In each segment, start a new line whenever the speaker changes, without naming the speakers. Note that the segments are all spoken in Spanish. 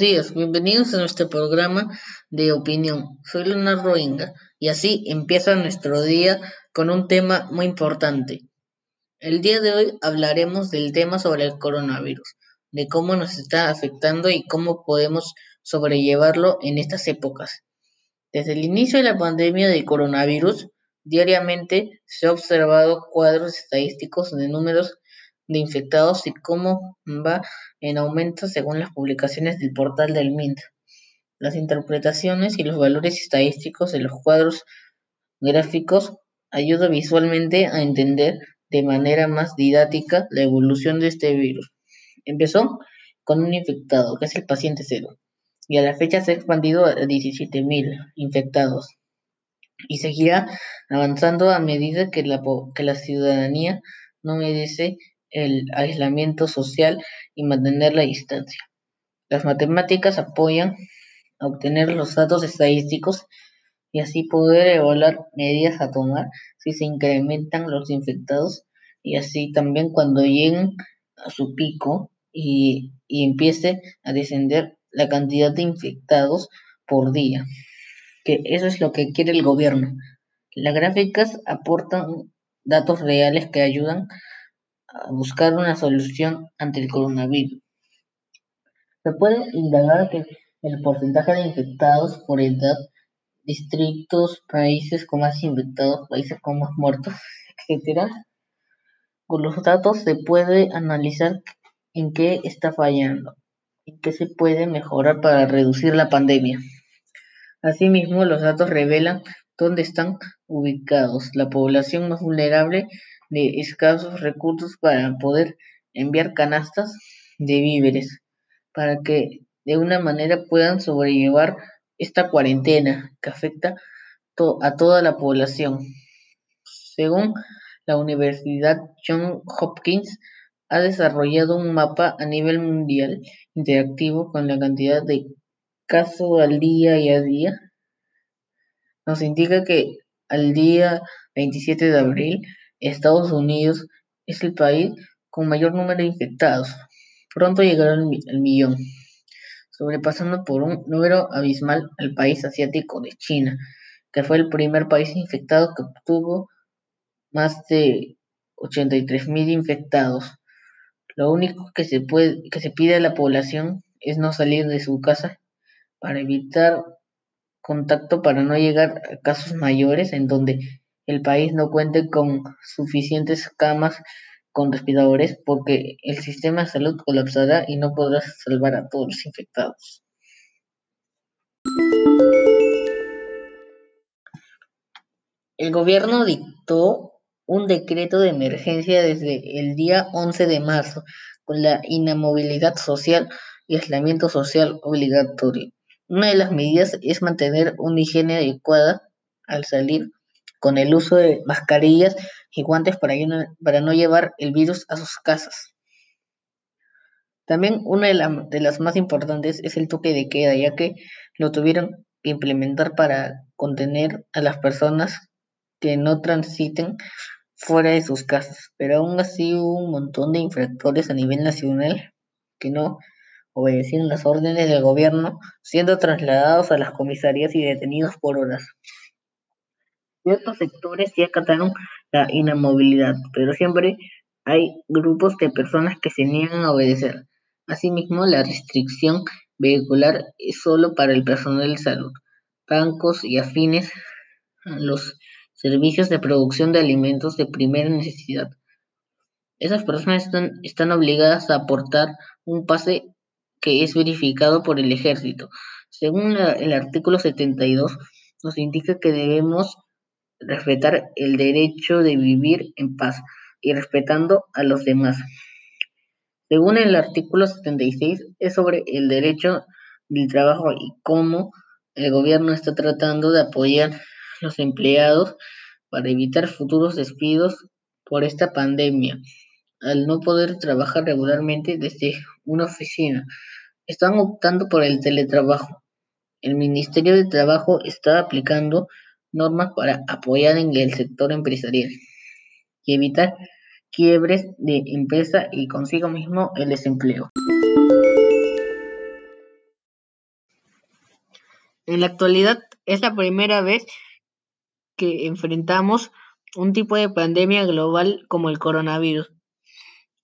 días, bienvenidos a nuestro programa de opinión. Soy Leonardo Inga y así empieza nuestro día con un tema muy importante. El día de hoy hablaremos del tema sobre el coronavirus, de cómo nos está afectando y cómo podemos sobrellevarlo en estas épocas. Desde el inicio de la pandemia de coronavirus, diariamente se han observado cuadros estadísticos de números de infectados y cómo va en aumento según las publicaciones del portal del MINT. Las interpretaciones y los valores estadísticos de los cuadros gráficos ayudan visualmente a entender de manera más didáctica la evolución de este virus. Empezó con un infectado, que es el paciente cero, y a la fecha se ha expandido a 17.000 infectados y seguirá avanzando a medida que la, que la ciudadanía no merece el aislamiento social y mantener la distancia. Las matemáticas apoyan a obtener los datos estadísticos y así poder evaluar medidas a tomar si se incrementan los infectados y así también cuando lleguen a su pico y, y empiece a descender la cantidad de infectados por día. Que eso es lo que quiere el gobierno. Las gráficas aportan datos reales que ayudan a buscar una solución ante el coronavirus. Se puede indagar que el porcentaje de infectados por edad, distritos, países con más infectados, países con más muertos, etc. Con los datos se puede analizar en qué está fallando y qué se puede mejorar para reducir la pandemia. Asimismo, los datos revelan dónde están ubicados la población más vulnerable de escasos recursos para poder enviar canastas de víveres para que de una manera puedan sobrellevar esta cuarentena que afecta a toda la población. Según la Universidad Johns Hopkins, ha desarrollado un mapa a nivel mundial interactivo con la cantidad de casos al día y a día. Nos indica que al día 27 de abril Estados Unidos es el país con mayor número de infectados. Pronto llegará el, millón, sobrepasando por un número abismal al país asiático de China, que fue el primer país infectado que obtuvo más de 83 mil infectados. Lo único que se pide a la población es no salir de su casa para evitar contacto para no llegar a casos mayores en donde el país no cuente con suficientes camas con respiradores porque el sistema de salud colapsará y no podrá salvar a todos los infectados. El gobierno dictó un decreto de emergencia desde el día 11 de marzo con la inamovilidad social y aislamiento social obligatorio. Una de las medidas es mantener una higiene adecuada al salir con el uso de mascarillas y guantes para, no llevar el virus a sus casas. También una de, de, las más importantes es el toque de queda, ya que lo tuvieron que implementar para contener a las personas que no transiten fuera de sus casas. Pero aún así hubo un montón de infractores a nivel nacional que no obedecieron las órdenes del gobierno, siendo trasladados a las comisarías y detenidos por horas. Ciertos sectores sí acataron la inamovilidad, pero siempre hay grupos de personas que se niegan a obedecer. Asimismo, la restricción vehicular es solo para el personal de salud, bancos y afines a los servicios de producción de alimentos de primera necesidad. Esas personas están, están obligadas a aportar un pase que es verificado por el ejército. Según el artículo 72, nos indica que debemos respetar el derecho de vivir en paz y respetando a los demás. Según el artículo 76, es sobre el derecho del trabajo y cómo el gobierno está tratando de apoyar a los empleados para evitar futuros despidos por esta pandemia. Al no poder trabajar regularmente desde una oficina, están optando por el teletrabajo. El Ministerio de Trabajo está aplicando normas para apoyar en el sector empresarial y evitar quiebres de empresa y consigo mismo el desempleo. En la actualidad es la primera vez que enfrentamos un tipo de pandemia global como el coronavirus.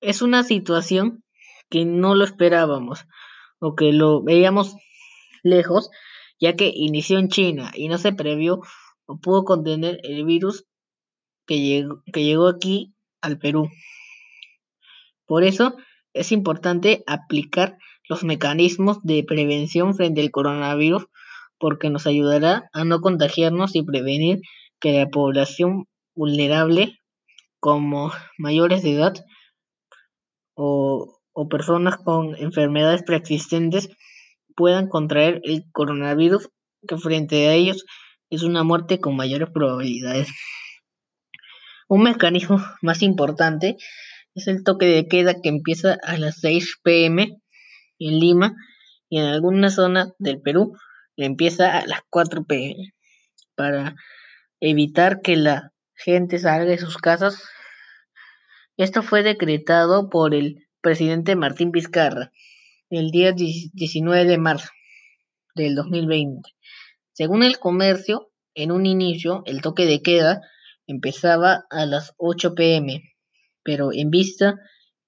Es una situación que no lo esperábamos o que lo veíamos lejos, ya que inició en China y no se previó pudo contener el virus que llegó, que llegó aquí al Perú. Por eso es importante aplicar los mecanismos de prevención frente al coronavirus porque nos ayudará a no contagiarnos y prevenir que la población vulnerable como mayores de edad o, o personas con enfermedades preexistentes puedan contraer el coronavirus que frente a ellos es una muerte con mayores probabilidades. Un mecanismo más importante es el toque de queda que empieza a las 6 pm en Lima y en algunas zonas del Perú empieza a las 4 pm para evitar que la gente salga de sus casas. Esto fue decretado por el presidente Martín Vizcarra el día 19 de marzo del 2020. Según el comercio, en un inicio el toque de queda empezaba a las 8 pm pero en vista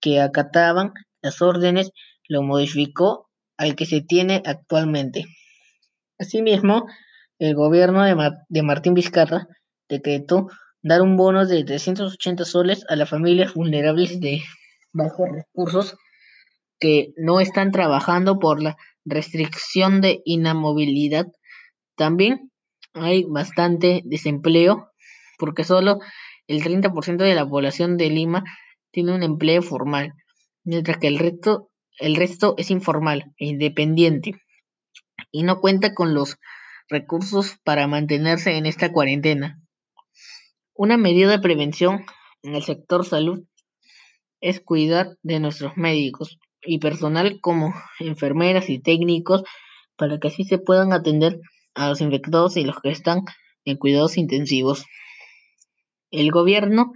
que acataban las órdenes, lo modificó al que se tiene actualmente. Asimismo, el gobierno de, Martín Vizcarra decretó dar un bono de 380 soles a las familias vulnerables de bajos recursos que no están trabajando por la restricción de inamovilidad. También hay bastante desempleo porque solo el 30% de la población de Lima tiene un empleo formal, mientras que el resto, el resto es informal e independiente y no cuenta con los recursos para mantenerse en esta cuarentena. Una medida de prevención en el sector salud es cuidar de nuestros médicos y personal como enfermeras y técnicos para que así se puedan atender a los infectados y los que están en cuidados intensivos. El gobierno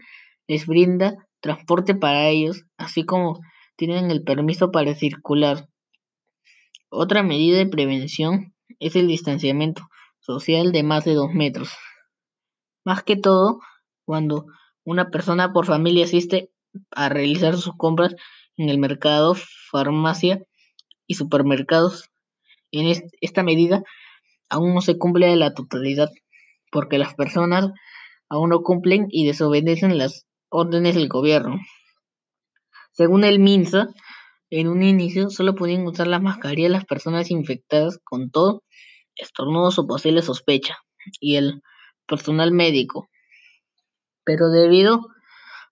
les brinda transporte para ellos, así como tienen el permiso para circular. Otra medida de prevención es el distanciamiento social de más de dos metros. Más que todo, cuando una persona por familia asiste a realizar sus compras en el mercado, farmacia y supermercados. En esta medida aún no se cumple la totalidad, porque las personas aún no cumplen y desobedecen las órdenes del gobierno. Según el MINSA, en un inicio solo podían usar la mascarilla las personas infectadas con todo, estornudos o posible sospecha, y el personal médico. Pero debido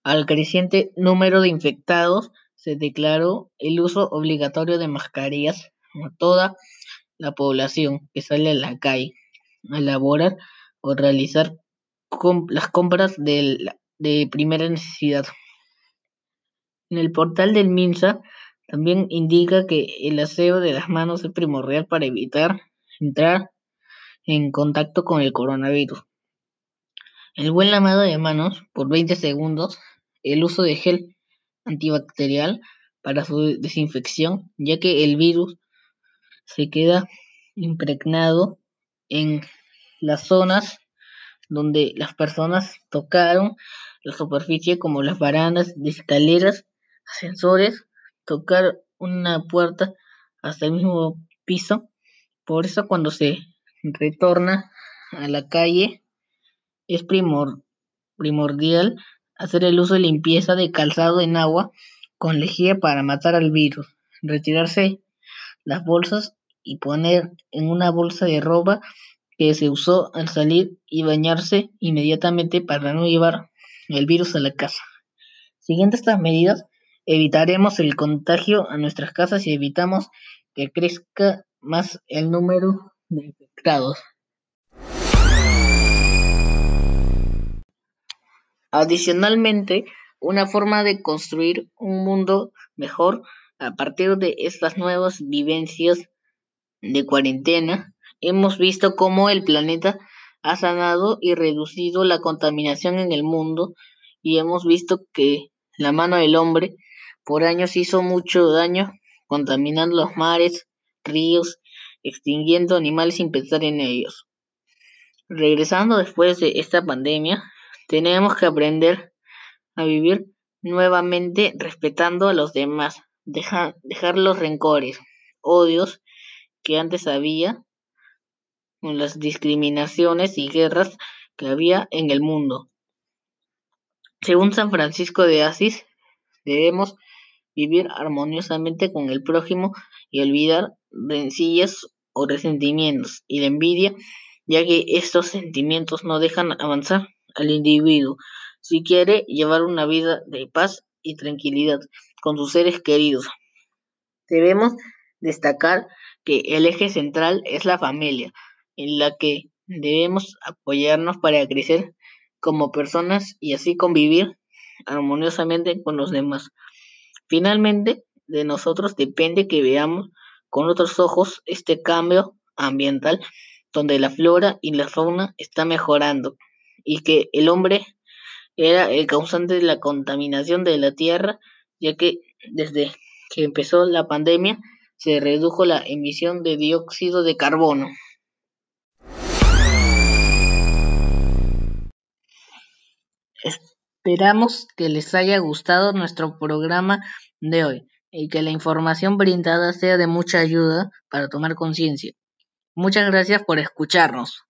al creciente número de infectados, se declaró el uso obligatorio de mascarillas a toda la población que sale a la calle a elaborar o realizar las compras de, de primera necesidad. En el portal del MINSA también indica que el aseo de las manos es primordial para evitar entrar en contacto con el coronavirus. El buen lavado de manos por 20 segundos, el uso de gel antibacterial para su desinfección, ya que el virus se queda impregnado en las zonas donde las personas tocaron la superficie como las barandas de escaleras, ascensores, tocar una puerta hasta el mismo piso. Por eso cuando se retorna a la calle es primordial hacer el uso de limpieza de calzado en agua con lejía para matar al virus, retirarse las bolsas y poner en una bolsa de ropa que se usó al salir y bañarse inmediatamente para no llevar el virus a la casa. Siguiendo estas medidas, evitaremos el contagio a nuestras casas y evitamos que crezca más el número de infectados. Adicionalmente, una forma de construir un mundo mejor a partir de estas nuevas vivencias de cuarentena hemos visto cómo el planeta ha sanado y reducido la contaminación en el mundo y hemos visto que la mano del hombre por años hizo mucho daño contaminando los mares, ríos extinguiendo animales sin pensar en ellos. Regresando después de esta pandemia, tenemos que aprender a vivir nuevamente respetando a los demás, dejar los rencores, odios que antes había, con las discriminaciones y guerras que había en el mundo. Según San Francisco de Asís, debemos vivir armoniosamente con el prójimo y olvidar rencillas o resentimientos y la envidia, ya que estos sentimientos no dejan avanzar al individuo si quiere llevar una vida de paz y tranquilidad con sus seres queridos. Debemos destacar que el eje central es la familia, en la que debemos apoyarnos para crecer como personas y así convivir armoniosamente con los demás. Finalmente, de nosotros depende que veamos con otros ojos este cambio ambiental donde la flora y la fauna está mejorando y que el hombre era el causante de la contaminación de la tierra, ya que desde que empezó la pandemia se redujo la emisión de dióxido de carbono. Esperamos que les haya gustado nuestro programa de hoy y que la información brindada sea de mucha ayuda para tomar conciencia. Muchas gracias por escucharnos.